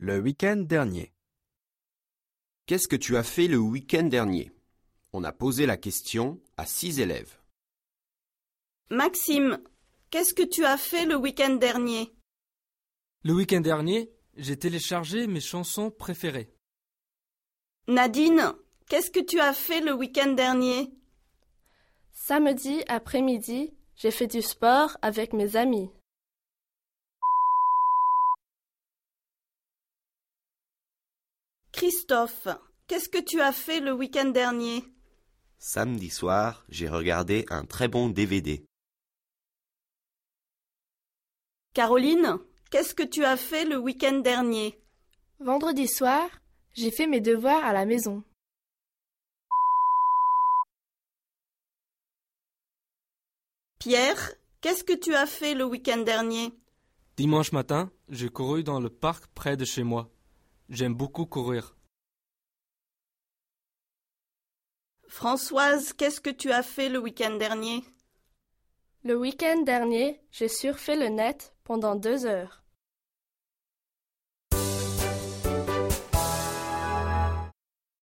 Le week-end dernier. Qu'est-ce que tu as fait le week-end dernier? On a posé la question à six élèves. Maxime, qu'est-ce que tu as fait le week-end dernier? Le week-end dernier, j'ai téléchargé mes chansons préférées. Nadine, qu'est-ce que tu as fait le week-end dernier? Samedi après-midi, j'ai fait du sport avec mes amis. Christophe, qu'est-ce que tu as fait le week-end dernier? Samedi soir, j'ai regardé un très bon DVD. Caroline, qu'est-ce que tu as fait le week-end dernier? Vendredi soir, j'ai fait mes devoirs à la maison. Pierre, qu'est-ce que tu as fait le week-end dernier? Dimanche matin, j'ai couru dans le parc près de chez moi. J'aime beaucoup courir. Françoise, qu'est-ce que tu as fait le week-end dernier? Le week-end dernier, j'ai surfé le net pendant deux heures.